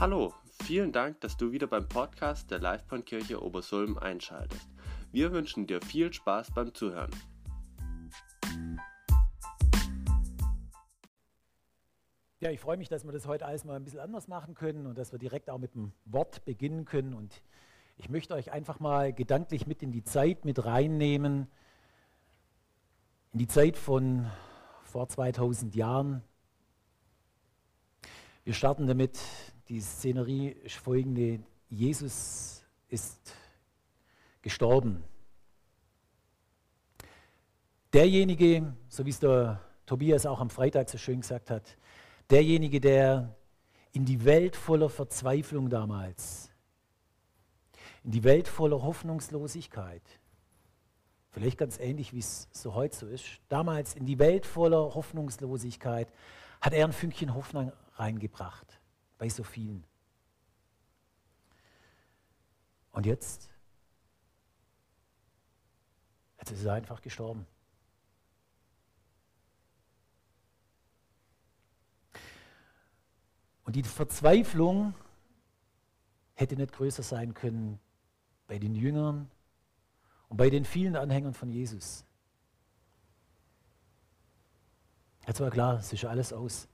Hallo, vielen Dank, dass du wieder beim Podcast der Livebahnkirche Obersulm einschaltest. Wir wünschen dir viel Spaß beim Zuhören. Ja, ich freue mich, dass wir das heute alles mal ein bisschen anders machen können und dass wir direkt auch mit dem Wort beginnen können. Und ich möchte euch einfach mal gedanklich mit in die Zeit mit reinnehmen, in die Zeit von vor 2000 Jahren. Wir starten damit, die Szenerie ist folgende. Jesus ist gestorben. Derjenige, so wie es der Tobias auch am Freitag so schön gesagt hat, derjenige, der in die Welt voller Verzweiflung damals, in die Welt voller Hoffnungslosigkeit, vielleicht ganz ähnlich wie es so heute so ist, damals in die Welt voller Hoffnungslosigkeit, hat er ein Fünkchen Hoffnung reingebracht bei so vielen. Und jetzt? Jetzt ist er einfach gestorben. Und die Verzweiflung hätte nicht größer sein können bei den Jüngern und bei den vielen Anhängern von Jesus. Jetzt war klar, es ist alles aus.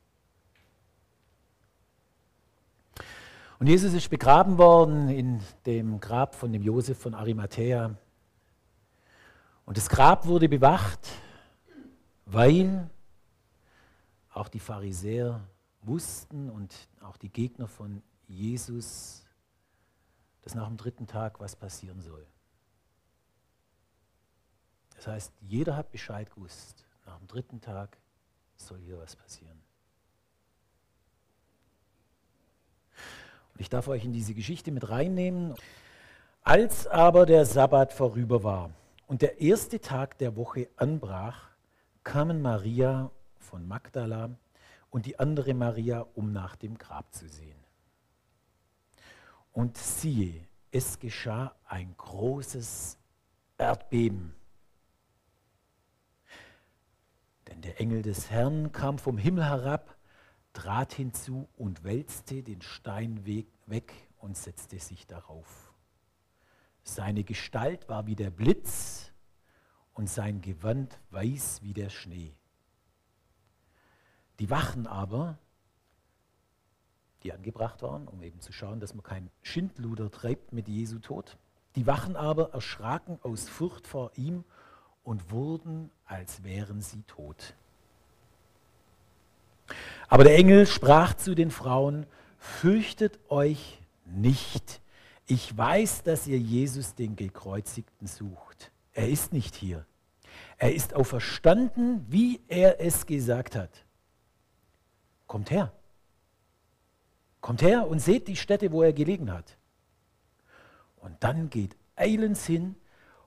Und Jesus ist begraben worden in dem Grab von dem Josef von Arimathea. Und das Grab wurde bewacht, weil auch die Pharisäer wussten und auch die Gegner von Jesus, dass nach dem dritten Tag was passieren soll. Das heißt, jeder hat Bescheid gewusst. Nach dem dritten Tag soll hier was passieren. Ich darf euch in diese Geschichte mit reinnehmen. Als aber der Sabbat vorüber war und der erste Tag der Woche anbrach, kamen Maria von Magdala und die andere Maria, um nach dem Grab zu sehen. Und siehe, es geschah ein großes Erdbeben. Denn der Engel des Herrn kam vom Himmel herab trat hinzu und wälzte den Stein weg und setzte sich darauf. Seine Gestalt war wie der Blitz und sein Gewand weiß wie der Schnee. Die Wachen aber, die angebracht waren, um eben zu schauen, dass man kein Schindluder treibt mit Jesu Tod, die Wachen aber erschraken aus Furcht vor ihm und wurden, als wären sie tot. Aber der Engel sprach zu den Frauen, fürchtet euch nicht. Ich weiß, dass ihr Jesus, den Gekreuzigten, sucht. Er ist nicht hier. Er ist auferstanden, wie er es gesagt hat. Kommt her. Kommt her und seht die Stätte, wo er gelegen hat. Und dann geht eilends hin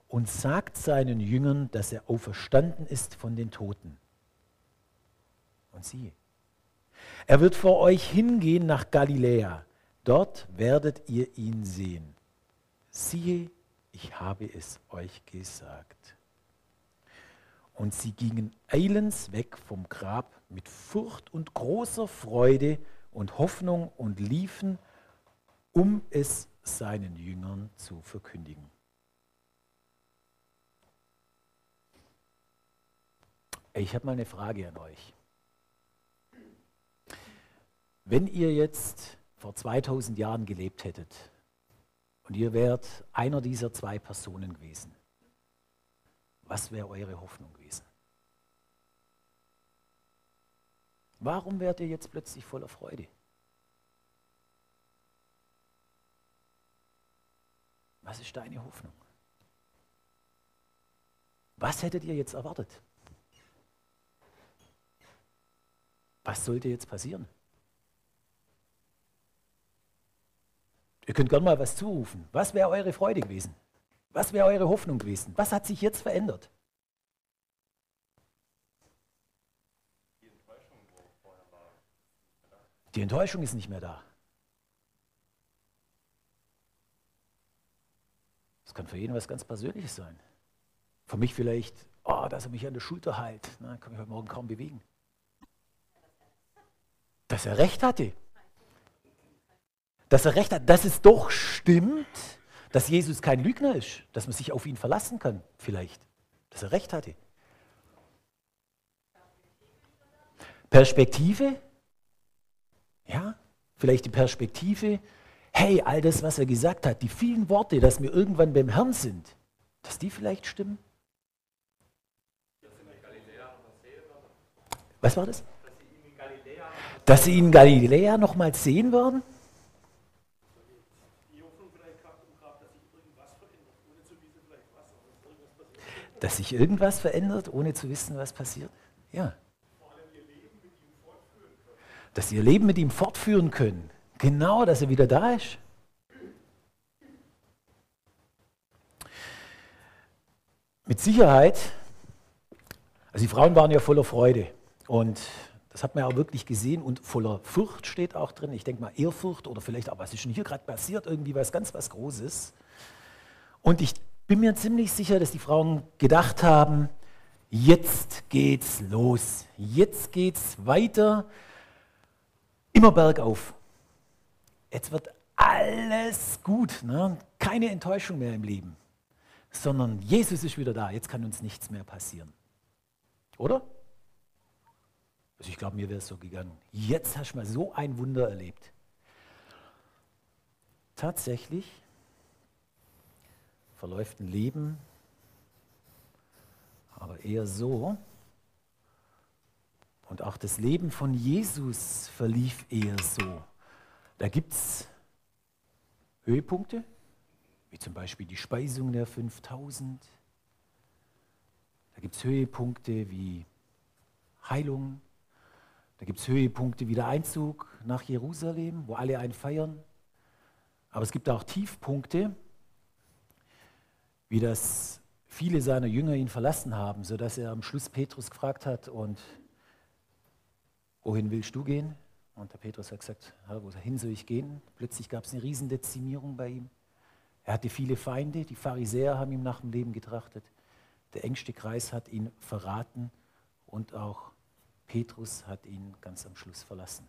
und sagt seinen Jüngern, dass er auferstanden ist von den Toten. Und siehe, er wird vor euch hingehen nach Galiläa. Dort werdet ihr ihn sehen. Siehe, ich habe es euch gesagt. Und sie gingen eilends weg vom Grab mit Furcht und großer Freude und Hoffnung und liefen, um es seinen Jüngern zu verkündigen. Ich habe mal eine Frage an euch. Wenn ihr jetzt vor 2000 Jahren gelebt hättet und ihr wärt einer dieser zwei Personen gewesen, was wäre eure Hoffnung gewesen? Warum wärt ihr jetzt plötzlich voller Freude? Was ist deine Hoffnung? Was hättet ihr jetzt erwartet? Was sollte jetzt passieren? Ihr könnt gerne mal was zurufen. Was wäre eure Freude gewesen? Was wäre eure Hoffnung gewesen? Was hat sich jetzt verändert? Die Enttäuschung ist nicht mehr da. Das kann für jeden was ganz Persönliches sein. Für mich vielleicht, oh, dass er mich an der Schulter hält. Na, kann mich heute Morgen kaum bewegen. Dass er recht hatte. Dass er recht hat, dass es doch stimmt, dass Jesus kein Lügner ist, dass man sich auf ihn verlassen kann, vielleicht, dass er recht hatte. Perspektive, ja, vielleicht die Perspektive, hey, all das, was er gesagt hat, die vielen Worte, dass wir irgendwann beim Herrn sind, dass die vielleicht stimmen. Was war das? Dass sie ihn in Galiläa nochmals sehen werden? Dass sich irgendwas verändert, ohne zu wissen, was passiert? Ja. Dass sie ihr Leben mit ihm fortführen können. Genau, dass er wieder da ist. Mit Sicherheit, also die Frauen waren ja voller Freude und das hat man ja auch wirklich gesehen und voller Furcht steht auch drin. Ich denke mal Ehrfurcht oder vielleicht auch, was ist denn hier gerade passiert, irgendwie was ganz was Großes. Und ich bin mir ziemlich sicher, dass die Frauen gedacht haben, jetzt geht's los, jetzt geht's weiter, immer bergauf. Jetzt wird alles gut, ne? keine Enttäuschung mehr im Leben, sondern Jesus ist wieder da, jetzt kann uns nichts mehr passieren. Oder? Also ich glaube, mir wäre es so gegangen. Jetzt hast du mal so ein Wunder erlebt. Tatsächlich verläuft ein Leben aber eher so. Und auch das Leben von Jesus verlief eher so. Da gibt es Höhepunkte, wie zum Beispiel die Speisung der 5000. Da gibt es Höhepunkte wie Heilung. Da gibt es Höhepunkte wie der Einzug nach Jerusalem, wo alle einen feiern. Aber es gibt auch Tiefpunkte, wie das viele seiner Jünger ihn verlassen haben, sodass er am Schluss Petrus gefragt hat, und wohin willst du gehen? Und der Petrus hat gesagt, wohin soll ich gehen? Plötzlich gab es eine Riesendezimierung bei ihm. Er hatte viele Feinde, die Pharisäer haben ihm nach dem Leben getrachtet. Der engste Kreis hat ihn verraten und auch Petrus hat ihn ganz am Schluss verlassen.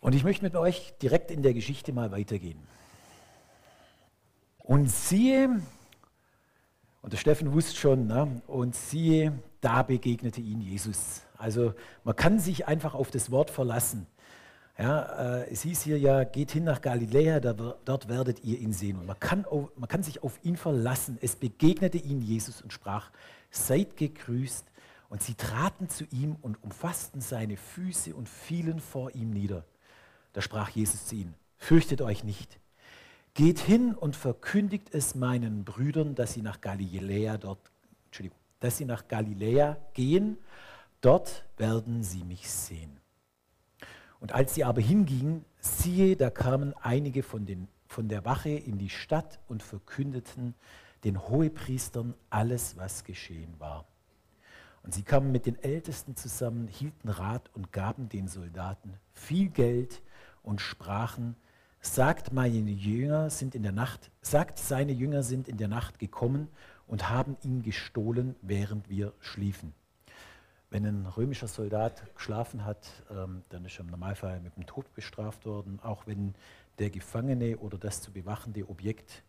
Und ich möchte mit euch direkt in der Geschichte mal weitergehen. Und siehe, und der Steffen wusste schon, ne, und siehe, da begegnete ihn Jesus. Also man kann sich einfach auf das Wort verlassen. Ja, äh, es hieß hier ja, geht hin nach Galiläa, da, dort werdet ihr ihn sehen. Und man kann, auf, man kann sich auf ihn verlassen. Es begegnete ihnen Jesus und sprach, seid gegrüßt. Und sie traten zu ihm und umfassten seine Füße und fielen vor ihm nieder. Da sprach Jesus zu ihnen, fürchtet euch nicht. Geht hin und verkündigt es meinen Brüdern, dass sie nach Galiläa dort, Entschuldigung, dass sie nach Galiläa gehen, dort werden sie mich sehen. Und als sie aber hingingen, siehe, da kamen einige von, den, von der Wache in die Stadt und verkündeten den Hohepriestern alles, was geschehen war. Und sie kamen mit den Ältesten zusammen, hielten Rat und gaben den Soldaten viel Geld und sprachen, sagt meine Jünger sind in der Nacht, sagt seine Jünger sind in der Nacht gekommen und haben ihn gestohlen, während wir schliefen. Wenn ein römischer Soldat geschlafen hat, ähm, dann ist er im Normalfall mit dem Tod bestraft worden. Auch wenn der Gefangene oder das zu bewachende Objekt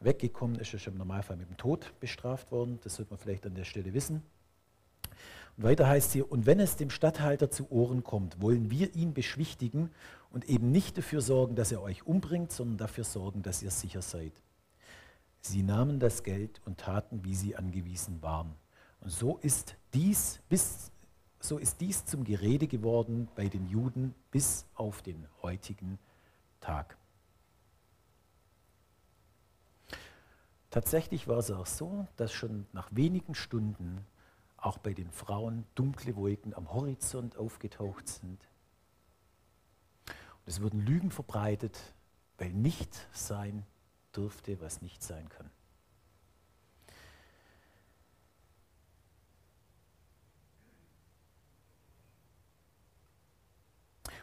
weggekommen ist, ist er im Normalfall mit dem Tod bestraft worden. Das sollte man vielleicht an der Stelle wissen. Und weiter heißt hier, und wenn es dem Statthalter zu Ohren kommt, wollen wir ihn beschwichtigen und eben nicht dafür sorgen, dass er euch umbringt, sondern dafür sorgen, dass ihr sicher seid. Sie nahmen das Geld und taten, wie sie angewiesen waren. Und so ist dies bis so ist dies zum Gerede geworden bei den Juden bis auf den heutigen Tag. Tatsächlich war es auch so, dass schon nach wenigen Stunden auch bei den Frauen dunkle Wolken am Horizont aufgetaucht sind. Und es wurden Lügen verbreitet, weil nicht sein durfte, was nicht sein kann.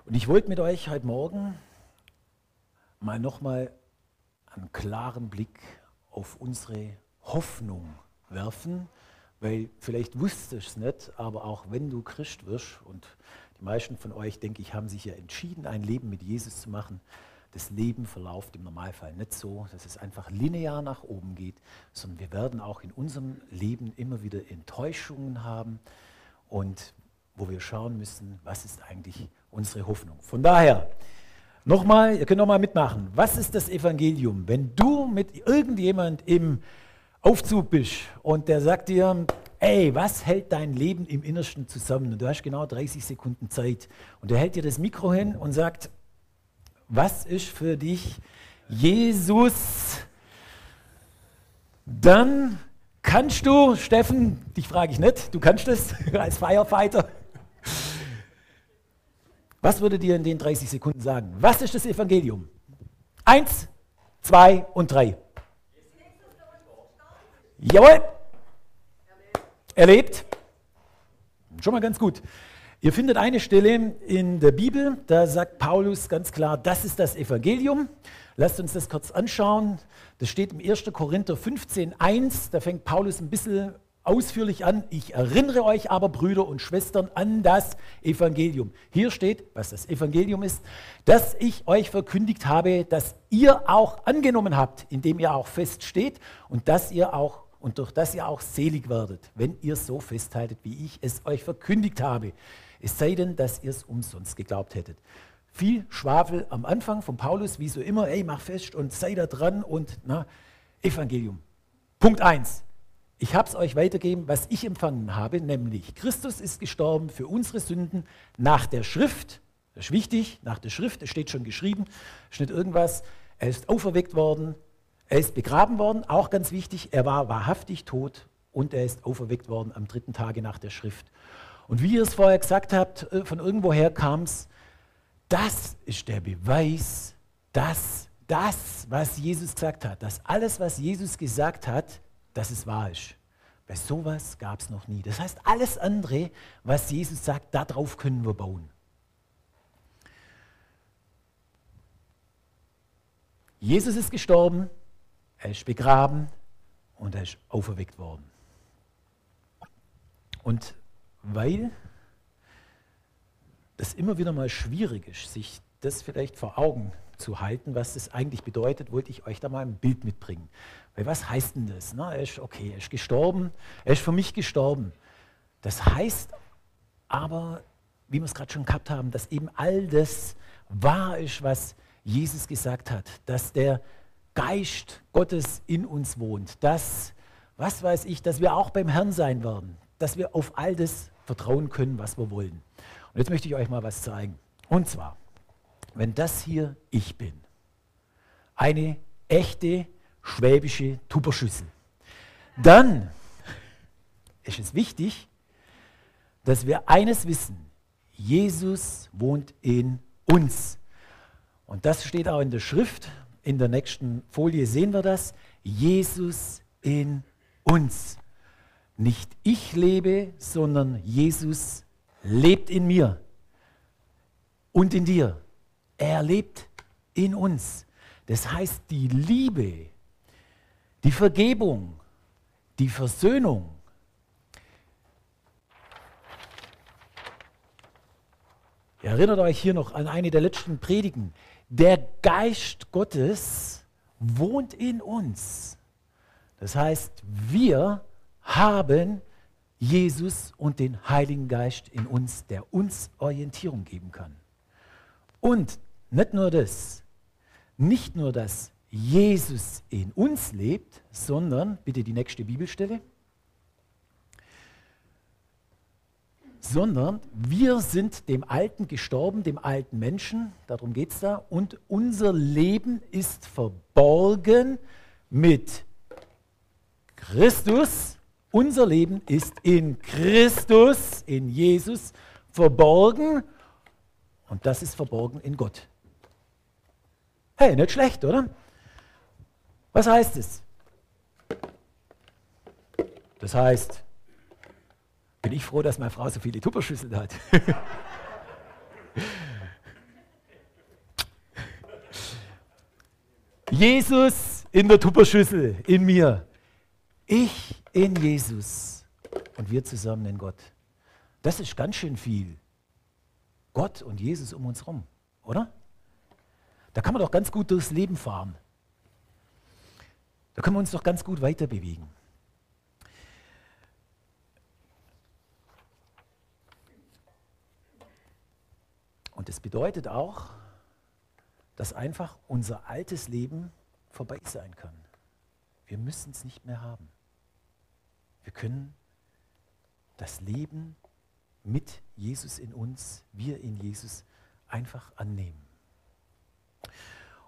Und ich wollte mit euch heute Morgen mal nochmal einen klaren Blick auf unsere Hoffnung werfen, weil vielleicht wusstest du es nicht, aber auch wenn du Christ wirst, und die meisten von euch, denke ich, haben sich ja entschieden, ein Leben mit Jesus zu machen, das Leben verläuft im Normalfall nicht so, dass es einfach linear nach oben geht, sondern wir werden auch in unserem Leben immer wieder Enttäuschungen haben und wo wir schauen müssen, was ist eigentlich unsere Hoffnung. Von daher, nochmal, ihr könnt nochmal mitmachen. Was ist das Evangelium? Wenn du mit irgendjemand im Aufzug bist und der sagt dir, ey, was hält dein Leben im Innersten zusammen? Und du hast genau 30 Sekunden Zeit. Und er hält dir das Mikro hin und sagt, was ist für dich Jesus? Dann kannst du, Steffen, dich frage ich nicht, du kannst das als Firefighter. Was würde dir in den 30 Sekunden sagen? Was ist das Evangelium? Eins, zwei und drei. Jawohl. Erlebt. Schon mal ganz gut. Ihr findet eine Stelle in der Bibel, da sagt Paulus ganz klar, das ist das Evangelium. Lasst uns das kurz anschauen. Das steht im 1. Korinther 15.1. Da fängt Paulus ein bisschen ausführlich an. Ich erinnere euch aber, Brüder und Schwestern, an das Evangelium. Hier steht, was das Evangelium ist, dass ich euch verkündigt habe, dass ihr auch angenommen habt, indem ihr auch feststeht und dass ihr auch und durch das ihr auch selig werdet, wenn ihr so festhaltet, wie ich es euch verkündigt habe. Es sei denn, dass ihr es umsonst geglaubt hättet. Viel Schwafel am Anfang von Paulus, wie so immer, ey, mach fest und sei da dran und na, Evangelium. Punkt 1. Ich habe es euch weitergegeben, was ich empfangen habe, nämlich Christus ist gestorben für unsere Sünden nach der Schrift. Das ist wichtig, nach der Schrift, es steht schon geschrieben, ist nicht irgendwas. Er ist auferweckt worden, er ist begraben worden, auch ganz wichtig, er war wahrhaftig tot und er ist auferweckt worden am dritten Tage nach der Schrift. Und wie ihr es vorher gesagt habt, äh, von irgendwoher kam es, das ist der Beweis, dass das, was Jesus gesagt hat, dass alles, was Jesus gesagt hat, dass es wahr ist. Bei sowas gab es noch nie. Das heißt, alles andere, was Jesus sagt, darauf können wir bauen. Jesus ist gestorben, er ist begraben und er ist auferweckt worden. Und weil das immer wieder mal schwierig ist, sich das vielleicht vor Augen zu halten, was das eigentlich bedeutet, wollte ich euch da mal ein Bild mitbringen. Weil was heißt denn das? Na, er ist okay, er ist gestorben, er ist für mich gestorben. Das heißt aber, wie wir es gerade schon gehabt haben, dass eben all das wahr ist, was Jesus gesagt hat, dass der Geist Gottes in uns wohnt, dass, was weiß ich, dass wir auch beim Herrn sein werden, dass wir auf all das vertrauen können, was wir wollen. Und jetzt möchte ich euch mal was zeigen. Und zwar, wenn das hier ich bin, eine echte schwäbische Tupperschüssel, dann ist es wichtig, dass wir eines wissen, Jesus wohnt in uns. Und das steht auch in der Schrift. In der nächsten Folie sehen wir das. Jesus in uns. Nicht ich lebe, sondern Jesus lebt in mir und in dir. Er lebt in uns. Das heißt, die Liebe, die Vergebung, die Versöhnung, erinnert euch hier noch an eine der letzten Predigen. Der Geist Gottes wohnt in uns. Das heißt, wir haben Jesus und den Heiligen Geist in uns, der uns Orientierung geben kann. Und nicht nur das, nicht nur, dass Jesus in uns lebt, sondern, bitte die nächste Bibelstelle, sondern wir sind dem Alten gestorben, dem alten Menschen, darum geht es da, und unser Leben ist verborgen mit Christus. Unser Leben ist in Christus, in Jesus verborgen und das ist verborgen in Gott. Hey, nicht schlecht, oder? Was heißt es? Das heißt, bin ich froh, dass meine Frau so viele Tupperschüsseln hat. Jesus in der Tupperschüssel, in mir. Ich in Jesus. und wir zusammen in Gott. Das ist ganz schön viel. Gott und Jesus um uns herum, oder? Da kann man doch ganz gut durchs Leben fahren. Da können wir uns doch ganz gut weiter bewegen. Und das bedeutet auch, dass einfach unser altes Leben vorbei sein kann. Wir müssen es nicht mehr haben. Wir können das Leben mit Jesus in uns, wir in Jesus einfach annehmen.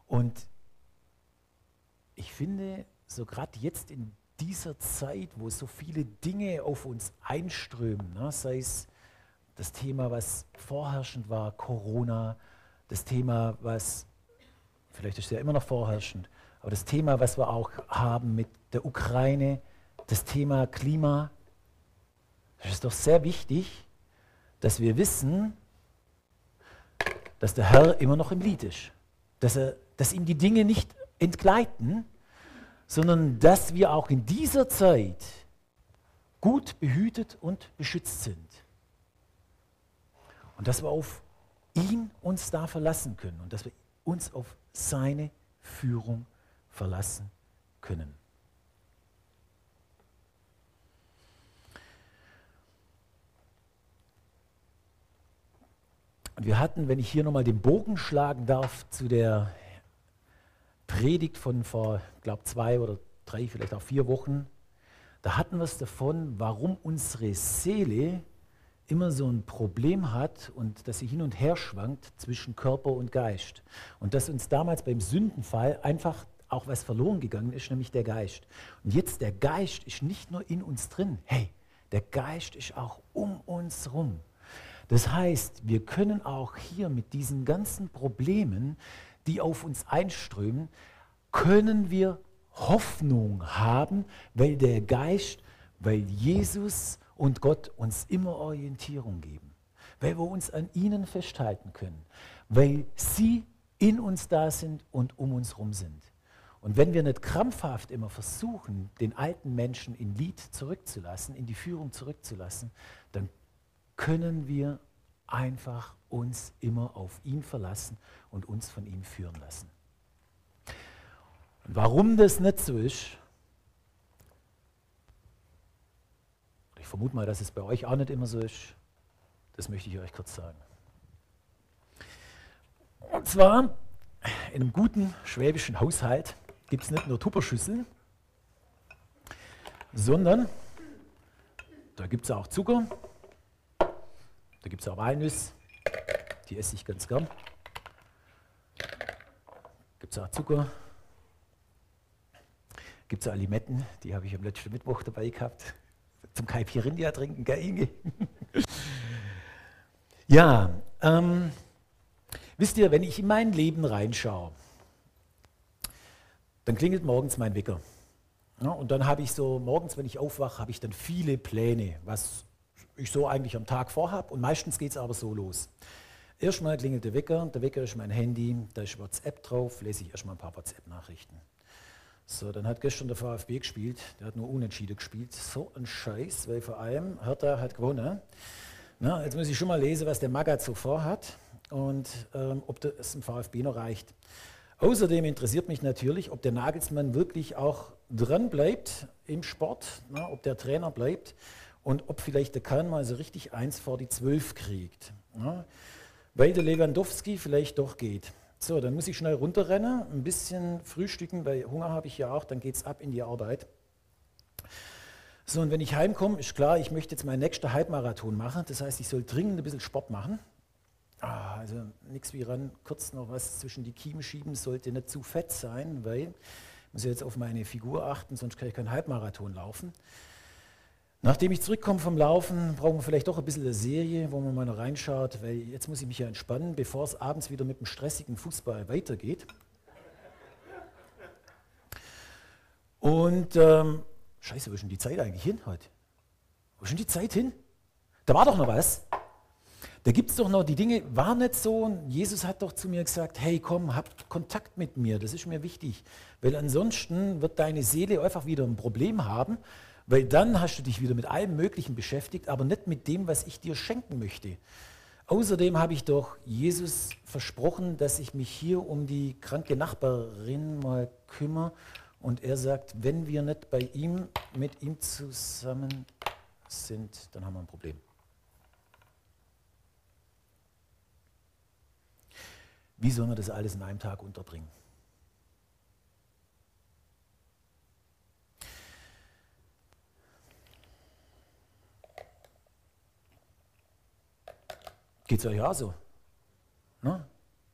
Und ich finde, so gerade jetzt in dieser Zeit, wo so viele Dinge auf uns einströmen, ne, sei es das Thema, was vorherrschend war, Corona, das Thema, was, vielleicht ist es ja immer noch vorherrschend, aber das Thema, was wir auch haben mit der Ukraine, das Thema Klima, es ist doch sehr wichtig, dass wir wissen, dass der Herr immer noch im Lied ist. Dass, er, dass ihm die Dinge nicht entgleiten, sondern dass wir auch in dieser Zeit gut behütet und beschützt sind. Und dass wir auf ihn uns da verlassen können und dass wir uns auf seine Führung verlassen können. Und wir hatten, wenn ich hier nochmal den Bogen schlagen darf, zu der Predigt von vor, glaube zwei oder drei, vielleicht auch vier Wochen, da hatten wir es davon, warum unsere Seele immer so ein Problem hat und dass sie hin und her schwankt zwischen Körper und Geist. Und dass uns damals beim Sündenfall einfach auch was verloren gegangen ist, nämlich der Geist. Und jetzt der Geist ist nicht nur in uns drin, hey, der Geist ist auch um uns rum. Das heißt, wir können auch hier mit diesen ganzen Problemen, die auf uns einströmen, können wir Hoffnung haben, weil der Geist, weil Jesus und Gott uns immer Orientierung geben, weil wir uns an ihnen festhalten können, weil sie in uns da sind und um uns herum sind. Und wenn wir nicht krampfhaft immer versuchen, den alten Menschen in Lied zurückzulassen, in die Führung zurückzulassen, dann können wir einfach uns immer auf ihn verlassen und uns von ihm führen lassen. Und warum das nicht so ist, ich vermute mal, dass es bei euch auch nicht immer so ist, das möchte ich euch kurz sagen. Und zwar, in einem guten schwäbischen Haushalt gibt es nicht nur Tupperschüsseln, sondern da gibt es auch Zucker, da gibt es auch Walnüsse, die esse ich ganz gern. Gibt es auch Zucker. Gibt es auch Limetten, die habe ich am letzten Mittwoch dabei gehabt. Zum Caipirinha trinken, gell Inge? ja, ähm, wisst ihr, wenn ich in mein Leben reinschaue, dann klingelt morgens mein Wecker. Ja, und dann habe ich so, morgens, wenn ich aufwache, habe ich dann viele Pläne, was ich so eigentlich am Tag vorhabe. Und meistens geht es aber so los. Erstmal klingelt der Wecker, der Wecker ist mein Handy, da ist WhatsApp drauf, lese ich erstmal ein paar WhatsApp-Nachrichten. So, dann hat gestern der VfB gespielt, der hat nur unentschieden gespielt. So ein Scheiß, weil vor allem Hertha hat gewonnen. Na, jetzt muss ich schon mal lesen, was der Magath so vorhat und ähm, ob das im VfB noch reicht. Außerdem interessiert mich natürlich, ob der Nagelsmann wirklich auch dran bleibt im Sport, na, ob der Trainer bleibt und ob vielleicht der Kahn mal so richtig eins vor die Zwölf kriegt. Ja, weil der Lewandowski vielleicht doch geht. So, dann muss ich schnell runterrennen, ein bisschen frühstücken, weil Hunger habe ich ja auch, dann geht es ab in die Arbeit. So, und wenn ich heimkomme, ist klar, ich möchte jetzt meinen nächsten Halbmarathon machen. Das heißt, ich soll dringend ein bisschen Sport machen. Ah, also nichts wie ran, kurz noch was zwischen die Kiemen schieben, sollte nicht zu fett sein, weil ich muss jetzt auf meine Figur achten, sonst kann ich keinen Halbmarathon laufen. Nachdem ich zurückkomme vom Laufen, brauchen wir vielleicht doch ein bisschen eine Serie, wo man mal noch reinschaut, weil jetzt muss ich mich ja entspannen, bevor es abends wieder mit dem stressigen Fußball weitergeht. Und ähm, scheiße, wo ist denn die Zeit eigentlich hin heute? Wo ist denn die Zeit hin? Da war doch noch was. Da gibt es doch noch die Dinge, war nicht so. Jesus hat doch zu mir gesagt, hey komm, hab Kontakt mit mir, das ist mir wichtig. Weil ansonsten wird deine Seele einfach wieder ein Problem haben Weil dann hast du dich wieder mit allem Möglichen beschäftigt, aber nicht mit dem, was ich dir schenken möchte. Außerdem habe ich doch Jesus versprochen, dass ich mich hier um die kranke Nachbarin mal kümmere. Und er sagt, wenn wir nicht bei ihm, mit ihm zusammen sind, dann haben wir ein Problem. Wie sollen wir das alles in einem Tag unterbringen? Geht es euch auch so? Ne?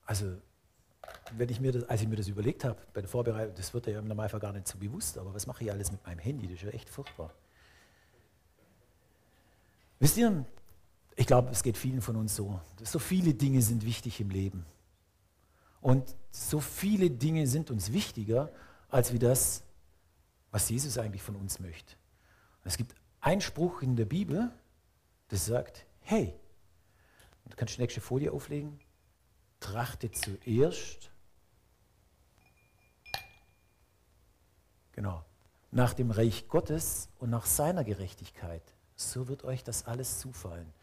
Also, wenn ich mir das, als ich mir das überlegt habe, bei der Vorbereitung, das wird ja im Normalfall gar nicht so bewusst, aber was mache ich alles mit meinem Handy? Das ist ja echt furchtbar. Wisst ihr, ich glaube, es geht vielen von uns so. So viele Dinge sind wichtig im Leben. Und so viele Dinge sind uns wichtiger, als wie das, was Jesus eigentlich von uns möchte. Es gibt einen Spruch in der Bibel, der sagt, hey, Du kannst die nächste Folie auflegen. Trachte zuerst. Genau. Nach dem Reich Gottes und nach seiner Gerechtigkeit. So wird euch das alles zufallen.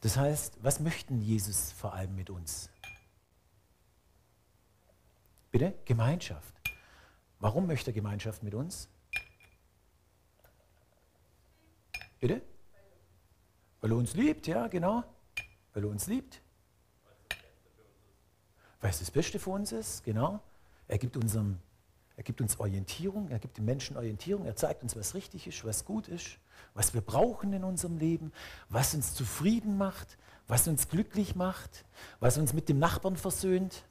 Das heißt, was möchten Jesus vor allem mit uns? Bitte? Gemeinschaft. Warum möchte er Gemeinschaft mit uns? Bitte? Weil er uns liebt, ja, genau. Weil er uns liebt. Weil es das Beste für uns ist, genau. Er gibt, unserem, er gibt uns Orientierung, er gibt den Menschen Orientierung, er zeigt uns, was richtig ist, was gut ist, was wir brauchen in unserem Leben, was uns zufrieden macht, was uns glücklich macht, was uns mit dem Nachbarn versöhnt,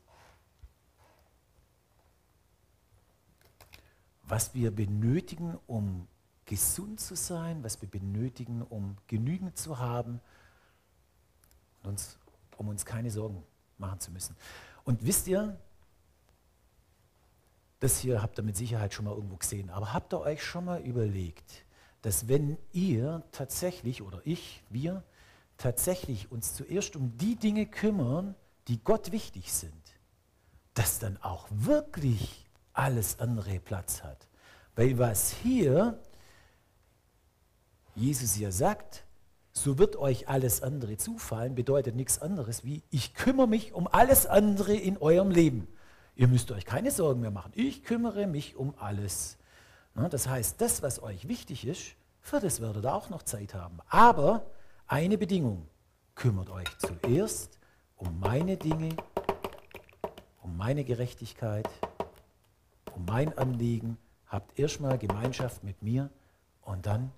was wir benötigen, um gesund zu sein, was wir benötigen, um genügend zu haben, uns, um uns keine Sorgen machen zu müssen. Und wisst ihr, das hier habt ihr mit Sicherheit schon mal irgendwo gesehen, aber habt ihr euch schon mal überlegt, dass wenn ihr tatsächlich oder ich, wir tatsächlich uns zuerst um die Dinge kümmern, die Gott wichtig sind, dass dann auch wirklich alles andere Platz hat. Weil was hier Jesus ja sagt, so wird euch alles andere zufallen, bedeutet nichts anderes wie, ich kümmere mich um alles andere in eurem Leben. Ihr müsst euch keine Sorgen mehr machen. Ich kümmere mich um alles. Das heißt, das, was euch wichtig ist, für das werdet ihr auch noch Zeit haben. Aber eine Bedingung, kümmert euch zuerst um meine Dinge, um meine Gerechtigkeit, um mein Anliegen, habt erstmal Gemeinschaft mit mir und dann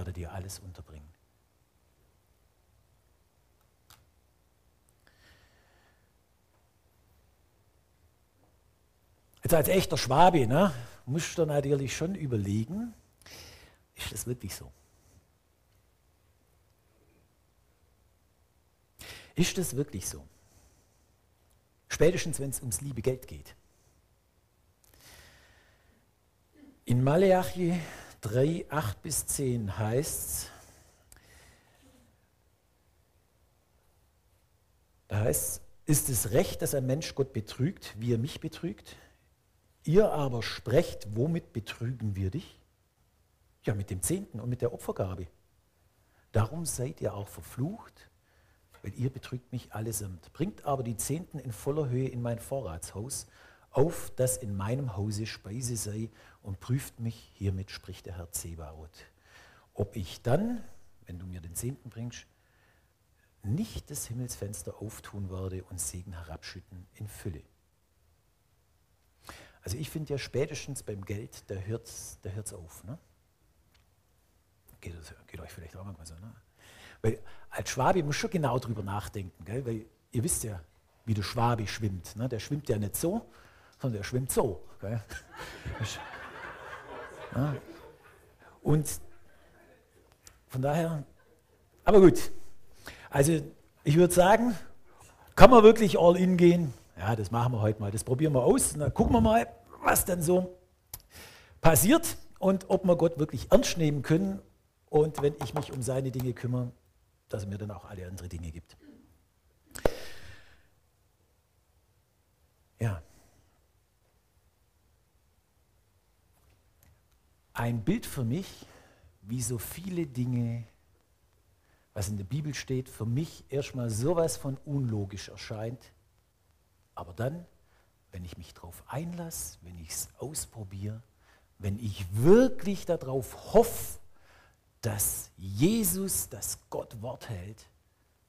werde dir alles unterbringen. Jetzt als echter Schwabe ne, musst du natürlich schon überlegen, ist das wirklich so? Ist das wirklich so? Spätestens, wenn es ums liebe Geld geht. In Maleachi 3, 8 bis 10 heißt es, da heißt ist es recht, dass ein Mensch Gott betrügt, wie er mich betrügt? Ihr aber sprecht, womit betrügen wir dich? Ja, mit dem Zehnten und mit der Opfergabe. Darum seid ihr auch verflucht, weil ihr betrügt mich allesamt. Bringt aber die Zehnten in voller Höhe in mein Vorratshaus, auf dass in meinem Hause Speise sei und prüft mich, hiermit spricht der Herr Zebaoth, ob ich dann, wenn du mir den Zehnten bringst, nicht das Himmelsfenster auftun werde und Segen herabschütten in Fülle. Also ich finde ja spätestens beim Geld, da hört es da hört's auf. Ne? Geht, geht, euch vielleicht auch manchmal so. Ne? Weil als Schwabe muss schon genau drüber nachdenken, gell? weil ihr wisst ja, wie der Schwabe schwimmt. Ne? Der schwimmt ja nicht so, sondern der schwimmt so. Gell? Ja. Und von daher, aber gut. Also ich würde sagen, kann man wirklich all in gehen? Ja, das machen wir heute mal. Das probieren wir aus und dann gucken wir mal, was dann so passiert und ob wir Gott wirklich ernst nehmen können und wenn ich mich um seine Dinge kümmere, dass er mir dann auch alle anderen Dinge gibt. Ja. Ein Bild für mich, wie so viele Dinge, was in der Bibel steht, für mich erstmal sowas von unlogisch erscheint. Aber dann, wenn ich mich darauf einlasse, wenn ich es ausprobiere, wenn ich wirklich darauf hoffe, dass Jesus das Gott Wort hält,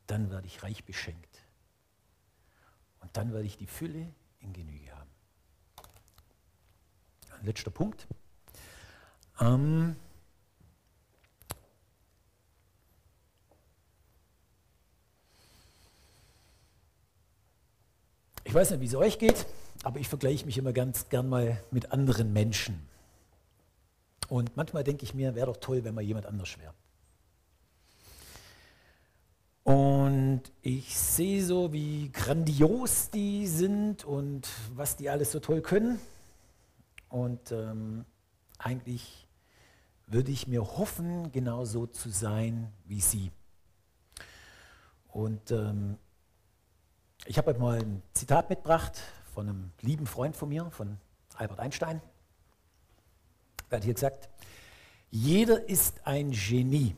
dann werde ich reich beschenkt. Und dann werde ich die Fülle in Genüge haben. Letzter Punkt. Ähm ich weiß nicht, wie es euch geht, aber ich vergleiche mich immer ganz gern mal mit anderen Menschen. Und manchmal denke ich mir, wäre doch toll, wenn man jemand anders wäre. Und ich sehe so, wie grandios die sind und was die alles so toll können. Und ähm, eigentlich würde ich mir hoffen, genauso zu sein wie sie. Und ähm, ich habe mal ein Zitat mitgebracht von einem lieben Freund von mir, von Albert Einstein. Er hat hier gesagt, jeder ist ein Genie.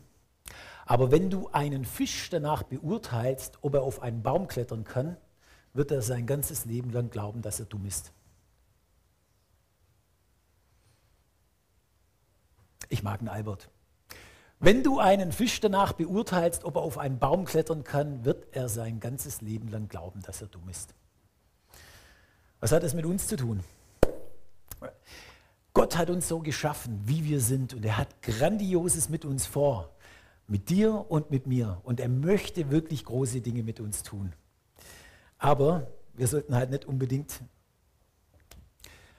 Aber wenn du einen Fisch danach beurteilst, ob er auf einen Baum klettern kann, wird er sein ganzes Leben lang glauben, dass er dumm ist. Ich mag einen Albert. Wenn du einen Fisch danach beurteilst, ob er auf einen Baum klettern kann, wird er sein ganzes Leben lang glauben, dass er dumm ist. Was hat das mit uns zu tun? Gott hat uns so geschaffen, wie wir sind und er hat Grandioses mit uns vor, mit dir und mit mir und er möchte wirklich große Dinge mit uns tun. Aber wir sollten halt nicht unbedingt,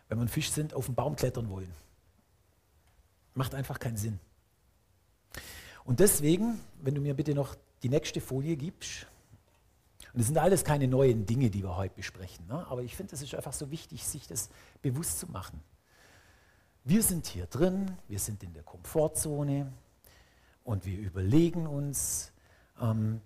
wenn wir ein Fisch sind, auf den Baum klettern wollen. Macht einfach keinen Sinn. Und deswegen, wenn du mir bitte noch die nächste Folie gibst, und das sind alles keine neuen Dinge, die wir heute besprechen, ne? aber ich finde, es ist einfach so wichtig, sich das bewusst zu machen. Wir sind hier drin, wir sind in der Komfortzone und wir überlegen uns, ähm,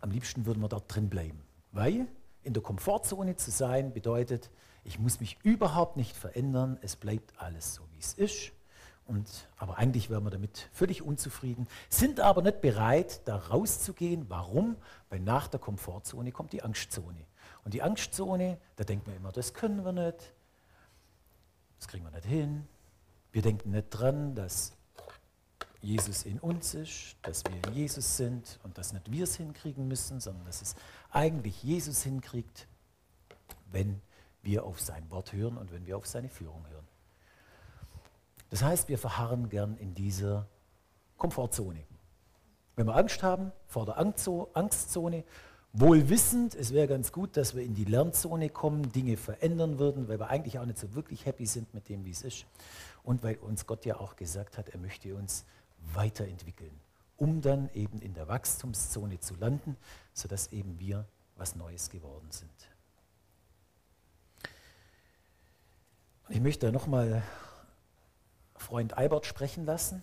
am liebsten würden wir dort drin bleiben. Weil in der Komfortzone zu sein bedeutet, ich muss mich überhaupt nicht verändern, es bleibt alles so, wie es ist. Und, aber eigentlich wären wir damit völlig unzufrieden, sind aber nicht bereit, da rauszugehen. Warum? Weil nach der Komfortzone kommt die Angstzone. Und die Angstzone, da denkt man immer, das können wir nicht, das kriegen wir nicht hin. Wir denken nicht dran, dass Jesus in uns ist, dass wir in Jesus sind und dass nicht wir es hinkriegen müssen, sondern dass es eigentlich Jesus hinkriegt, wenn wir auf sein Wort hören und wenn wir auf seine Führung hören. Das heißt, wir verharren gern in dieser Komfortzone. Wenn wir Angst haben vor der Angstzone, Wohl wissend, es wäre ganz gut, dass wir in die Lernzone kommen, Dinge verändern würden, weil wir eigentlich auch nicht so wirklich happy sind mit dem, wie es ist. Und weil uns Gott ja auch gesagt hat, er möchte uns weiterentwickeln, um dann eben in der Wachstumszone zu landen, sodass eben wir was Neues geworden sind. Und ich möchte nochmal Freund Albert sprechen lassen.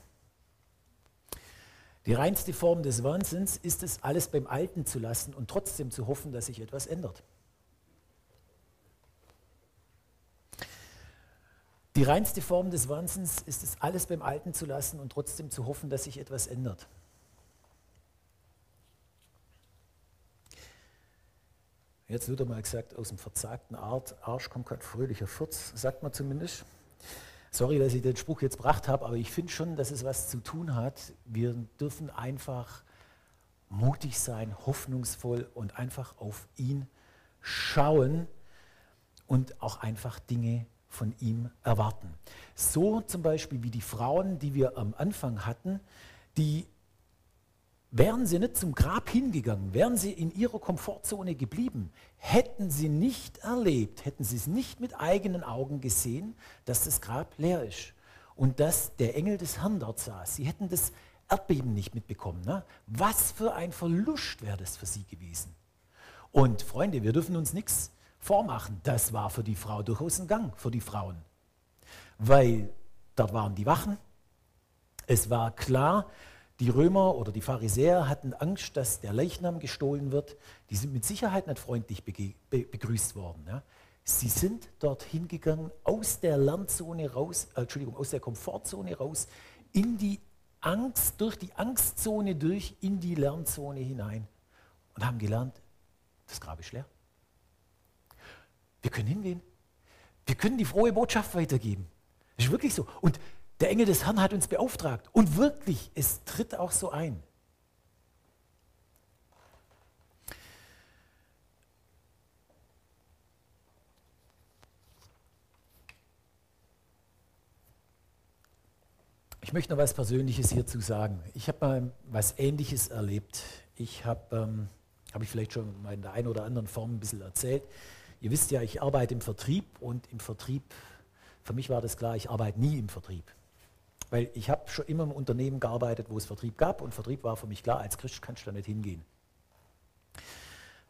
Die reinste Form des Wahnsinns ist es, alles beim Alten zu lassen und trotzdem zu hoffen, dass sich etwas ändert. Die reinste Form des Wahnsinns ist es, alles beim Alten zu lassen und trotzdem zu hoffen, dass sich etwas ändert. Jetzt wird mal gesagt, aus dem verzagten Arsch kommt kein fröhlicher Furz, sagt man zumindest. Sorry, dass ich den Spruch jetzt gebracht habe, aber ich finde schon, dass es was zu tun hat. Wir dürfen einfach mutig sein, hoffnungsvoll und einfach auf ihn schauen und auch einfach Dinge von ihm erwarten. So zum Beispiel wie die Frauen, die wir am Anfang hatten, die Wären sie nicht zum Grab hingegangen, wären sie in ihrer Komfortzone geblieben, hätten sie nicht erlebt, hätten sie es nicht mit eigenen Augen gesehen, dass das Grab leer ist und dass der Engel des Herrn dort saß. Sie hätten das Erdbeben nicht mitbekommen. Ne? Was für ein Verlust wäre das für sie gewesen. Und Freunde, wir dürfen uns nichts vormachen. Das war für die Frau durchaus ein Gang, für die Frauen. Weil dort waren die Wachen. Es war klar, die Römer oder die Pharisäer hatten Angst, dass der Leichnam gestohlen wird. Die sind mit Sicherheit nicht freundlich begrüßt worden. Ja. Sie sind dorthin gegangen, aus der Lernzone raus, äh, Entschuldigung, aus der Komfortzone raus, in die Angst, durch die Angstzone durch, in die Lernzone hinein und haben gelernt, das Grab ist leer. Wir können hingehen. Wir können die frohe Botschaft weitergeben. Das ist wirklich so. Und der Engel des Herrn hat uns beauftragt. Und wirklich, es tritt auch so ein. Ich möchte noch was Persönliches hierzu sagen. Ich habe mal was Ähnliches erlebt. Ich habe, ähm, habe ich vielleicht schon mal in der einen oder anderen Form ein bisschen erzählt. Ihr wisst ja, ich arbeite im Vertrieb und im Vertrieb, für mich war das klar, ich arbeite nie im Vertrieb. Weil ich habe schon immer im Unternehmen gearbeitet, wo es Vertrieb gab und Vertrieb war für mich klar, als Christ kannst du da nicht hingehen.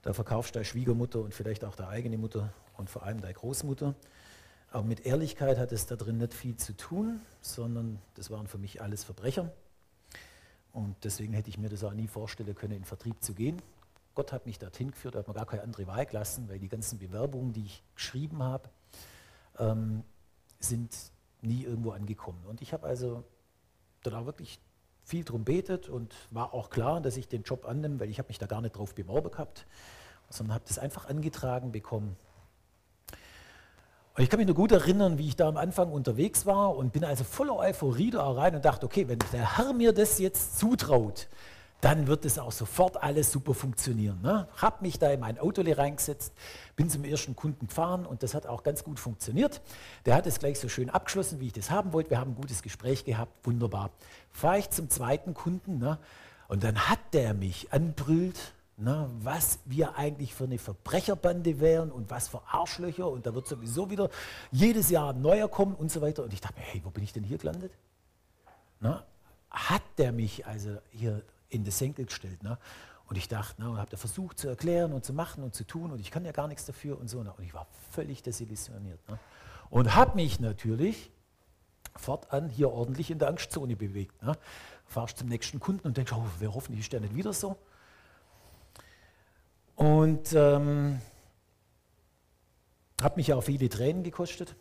Da verkaufst du deine Schwiegermutter und vielleicht auch deine eigene Mutter und vor allem deine Großmutter. Aber mit Ehrlichkeit hat es da drin nicht viel zu tun, sondern das waren für mich alles Verbrecher. Und deswegen hätte ich mir das auch nie vorstellen können, in Vertrieb zu gehen. Gott hat mich dorthin geführt, hat mir gar keine andere Wahl gelassen, weil die ganzen Bewerbungen, die ich geschrieben habe, ähm, sind nie irgendwo angekommen. Und ich habe also auch wirklich viel drum betet und war auch klar, dass ich den Job annehme, weil ich habe mich da gar nicht drauf beworben gehabt, sondern habe das einfach angetragen bekommen. Und ich kann mich nur gut erinnern, wie ich da am Anfang unterwegs war und bin also voller Euphorie da rein und dachte, okay, wenn der Herr mir das jetzt zutraut, dann wird es auch sofort alles super funktionieren. Ne? Habe mich da in mein Auto reingesetzt, bin zum ersten Kunden gefahren und das hat auch ganz gut funktioniert. Der hat es gleich so schön abgeschlossen, wie ich das haben wollte. Wir haben ein gutes Gespräch gehabt, wunderbar. Fahre ich zum zweiten Kunden ne? und dann hat der mich anbrüllt na, was wir eigentlich für eine Verbrecherbande wären und was für Arschlöcher und da wird sowieso wieder jedes Jahr ein neuer kommen und so weiter. Und ich dachte mir, hey, wo bin ich denn hier gelandet? Na, hat der mich also hier in das Senkel gestellt? Na? Und ich dachte, na, und habe da versucht zu erklären und zu machen und zu tun und ich kann ja gar nichts dafür und so. Na. Und ich war völlig desillusioniert. Na? Und habe mich natürlich fortan hier ordentlich in der Angstzone bewegt. Na. Fahrst zum nächsten Kunden und denkst, oh, wer hoffentlich ist der nicht wieder so. Und ähm, hat mich auch viele Tränen gekostet.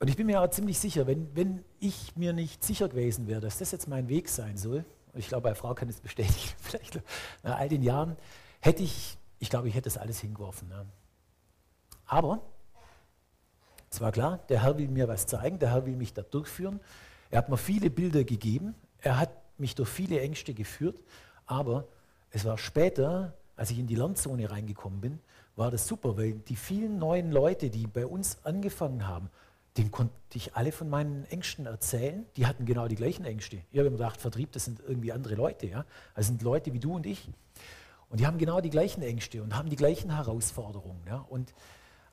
Und ich bin mir auch ziemlich sicher, wenn, wenn ich mir nicht sicher gewesen wäre, dass das jetzt mein Weg sein soll, und ich glaube, eine Frau kann es bestätigen, vielleicht nach all den Jahren, hätte ich, ich glaube, ich hätte das alles hingeworfen. Ne? Aber es war klar, der Herr will mir was zeigen, der Herr will mich da durchführen. Er hat mir viele Bilder gegeben, er hat mich durch viele Ängste geführt, aber es war später, als ich in die Lernzone reingekommen bin, war das super, weil die vielen neuen Leute, die bei uns angefangen haben, denen konnte ich alle von meinen Ängsten erzählen. Die hatten genau die gleichen Ängste. Ich habe mir gedacht, Vertrieb, das sind irgendwie andere Leute. Ja? Das sind Leute wie du und ich. Und die haben genau die gleichen Ängste und haben die gleichen Herausforderungen. Ja? Und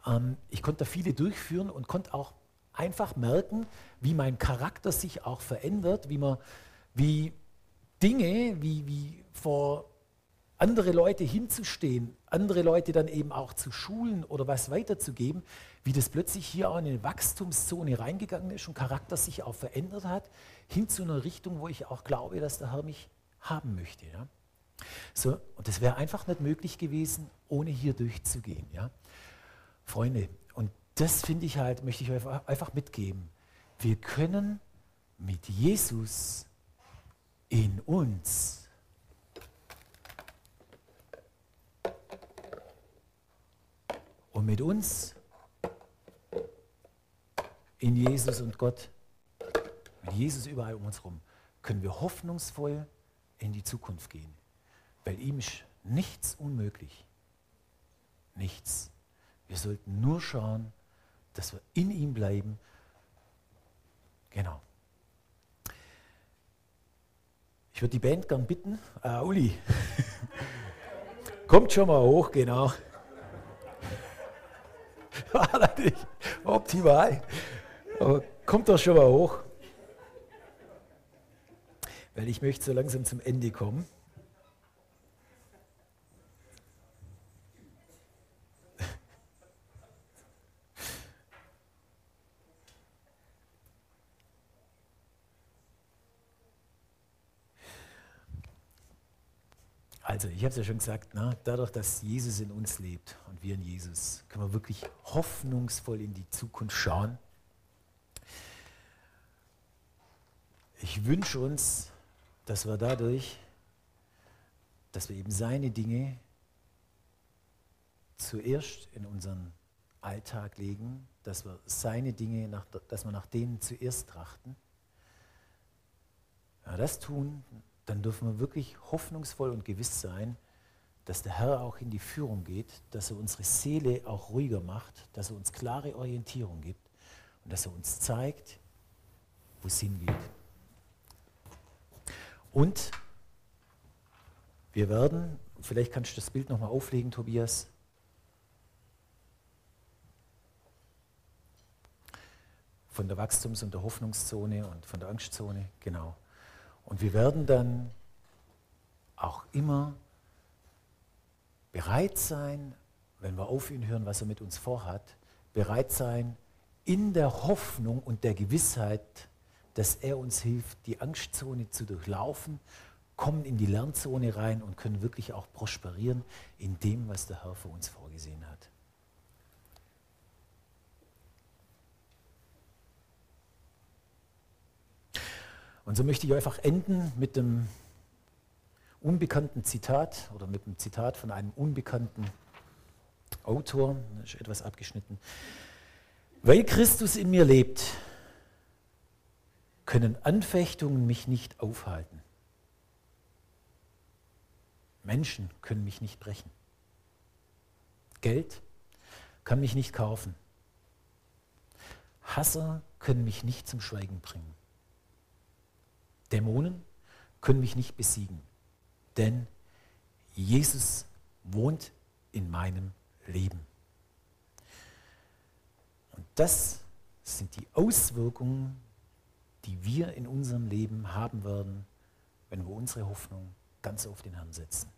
ähm, ich konnte da viele durchführen und konnte auch einfach merken, wie mein Charakter sich auch verändert, wie man wie Dinge, wie, wie vor andere Leute hinzustehen, andere Leute dann eben auch zu schulen oder was weiterzugeben, wie das plötzlich hier auch in eine Wachstumszone reingegangen ist und Charakter sich auch verändert hat, hin zu einer Richtung, wo ich auch glaube, dass der Herr mich haben möchte. Ja? So, und das wäre einfach nicht möglich gewesen, ohne hier durchzugehen. Ja? Freunde, und das finde ich halt, möchte ich euch einfach mitgeben. Wir können mit Jesus in uns. Und mit uns, in Jesus und Gott, mit Jesus überall um uns herum, können wir hoffnungsvoll in die Zukunft gehen. Weil ihm ist nichts unmöglich. Nichts. Wir sollten nur schauen, dass wir in ihm bleiben. Genau. Ich würde die Band gern bitten. Äh, Uli, kommt schon mal hoch, genau. War natürlich optimal. Aber kommt doch schon mal hoch. Weil ich möchte so langsam zum Ende kommen. Also, ich habe es ja schon gesagt, na, dadurch, dass Jesus in uns lebt und wir in Jesus, können wir wirklich hoffnungsvoll in die Zukunft schauen. Ich wünsche uns, dass wir dadurch, dass wir eben seine Dinge zuerst in unseren Alltag legen, dass wir seine Dinge, nach, dass wir nach denen zuerst trachten. Wir das tun, dann dürfen wir wirklich hoffnungsvoll und gewiss sein, dass der Herr auch in die Führung geht, dass er unsere Seele auch ruhiger macht, dass er uns klare Orientierung gibt und dass er uns zeigt, wo es hingeht. Und wir werden, vielleicht kannst du das Bild nochmal auflegen, Tobias, von der Wachstums- und der Hoffnungszone und von der Angstzone, genau. Und wir werden dann auch immer bereit sein, wenn wir auf ihn hören, was er mit uns vorhat, bereit sein, in der Hoffnung und der Gewissheit, dass er uns hilft, die Angstzone zu durchlaufen, kommen in die Lernzone rein und können wirklich auch prosperieren in dem, was der Herr für uns vorgesehen hat. Und so möchte ich einfach enden mit dem unbekannten Zitat oder mit dem Zitat von einem unbekannten Autor, das ist etwas abgeschnitten. Weil Christus in mir lebt, können Anfechtungen mich nicht aufhalten. Menschen können mich nicht brechen. Geld kann mich nicht kaufen. Hasser können mich nicht zum Schweigen bringen. Dämonen können mich nicht besiegen, denn Jesus wohnt in meinem Leben. Und das sind die Auswirkungen, die wir in unserem Leben haben werden, wenn wir unsere Hoffnung ganz auf den Herrn setzen.